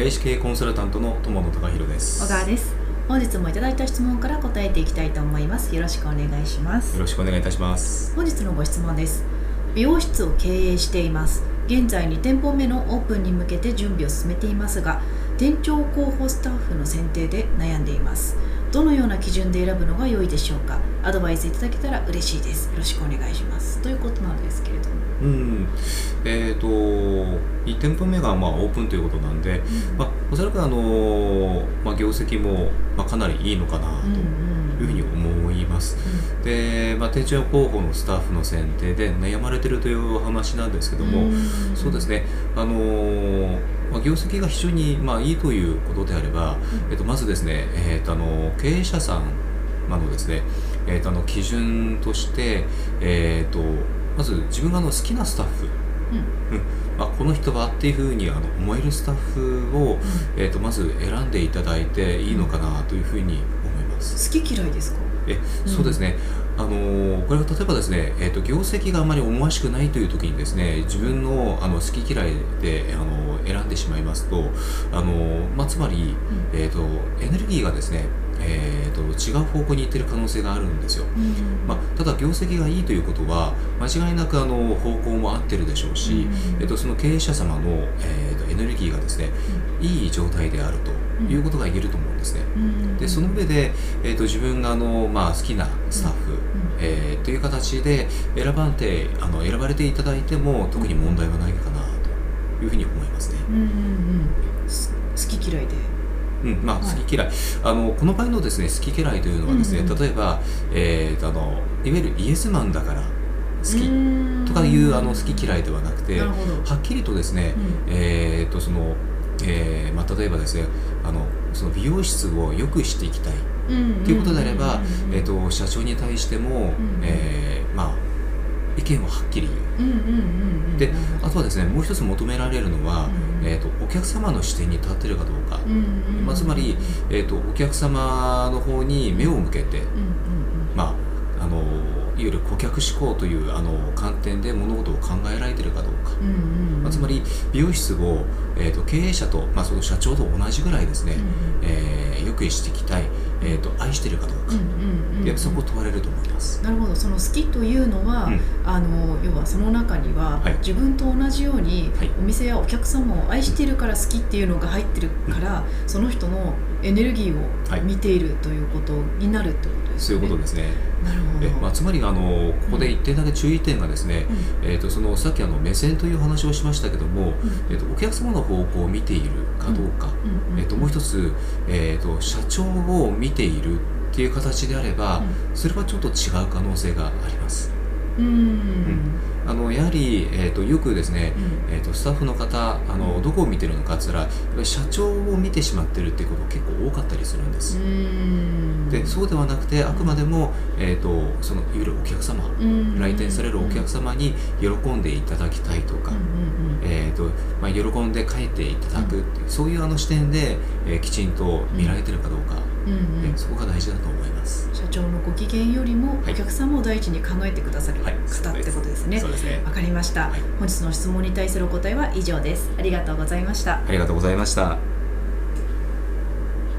外資系コンサルタントの友野隆弘です。小川です。本日もいただいた質問から答えていきたいと思います。よろしくお願いします。よろしくお願いいたします。本日のご質問です。美容室を経営しています。現在2店舗目のオープンに向けて準備を進めていますが店長候補スタッフの選定で悩んでいます。どのような基準で選ぶのが良いでしょうか？アドバイスいただけたら嬉しいです。よろしくお願いします。ということなんですけれども。うん。えーと1店舗目がまあオープンということなんで、うん、まあ、おそらくあの、まあ、業績も、まあ、かなりいいのかなというふうに思います、うん。うん、で、まあ、店長候補のスタッフの選定で悩まれてるという話なんですけども、うん、そうですね。あのまあ、業績が非常にまあいいということであれば、えっと、まずですね、えっと、あの経営者さんのですね、えっと、あの基準として、えっと、まず自分があの好きなスタッフ、うんあ、この人はっていうふうにあの思えるスタッフを、うん、えーと、まず選んでいただいていいのかなというふうに思います。好き嫌いですか？えそうですね、あのこれは例えばですね、えーと、業績があまり思わしくないという時にですね自分のあの好き嫌いであの選んでしまいますとあの、まあ、つまり、うん、えーと、エネルギーがですねえーと、違う方向に行ってる可能性があるんですよ、うん、まあ、ただ業績がいいということは間違いなくあの方向も合ってるでしょうし、うん、えー、とその経営者様の、えー、とエネルギーがですね、うん、いい状態であるということが言えると思うんですね、でその上で、えー、と自分があの、まあ、好きなスタッフ、えー、という形で選ばれてあの選ばれていただいても特に問題はないかなというふうに思いますね。うんうんうん、好き嫌いで。うんまあ、好き嫌い、はい、あのこの場合のですね好き嫌いというのはですね、うんうん、例えば、えー、あのいわゆるイエスマンだから好きとかいうあの好き嫌いではなくてはっきりとですね、うん、えー、とそのえーまあ、例えばですねあのその美容室を良くしていきたいということであれば、えーと、と社長に対しても、うん、えー、まあ意見をはっきり言う,、であとはですねもう一つ求められるのは、うん、えーと、お客様の視点に立ってるかどうか、まあ、つまり、えーと、お客様の方に目を向けて、まあいわゆる顧客志向というあの観点で物事を考えられてるかどうか、まあ、つまり美容室を、えーと、経営者と、まあ、その社長と同じぐらいですね、うん、えー、よくしていきたい、えーと、愛してるかどうか、やそこ問われると思います。なるほど。その好きというのは、うん、あの要はその中には、はい、自分と同じように、はい、お店やお客様を愛しているから好きっていうのが入ってるから、うん、その人のエネルギーを見ているということになるってことですね、そういうことですねえ、まあ、つまりあのここで一点だけ注意点がですね、うん、えーと、そのさっきあの目線という話をしましたけども、うん、えーと、お客様の方向を見ているかどうか、えーと、もう一つ、えー、と社長を見ているっていう形であれば、それはちょっと違う可能性があります。うん。あのやはり、えーと、よくですね、うん、えーと、スタッフの方あのどこを見てるのかっつったら社長を見てしまってるっていうこと結構多かったりするんですでそうではなくてあくまでも、えーと、そのいわゆるお客様来店されるお客様に喜んでいただきたいとか、えーとまあ、喜んで帰っていただくっていう、そういうあの視点で、えー、きちんと見られてるかどうか、うんうん、そこが大事だと思います。社長のご機嫌よりもお客様を第一に考えてくださる方ってことですね、はい、そうですね。わかりました、はい、本日の質問に対するお答えは以上です。ありがとうございました。ありがとうございました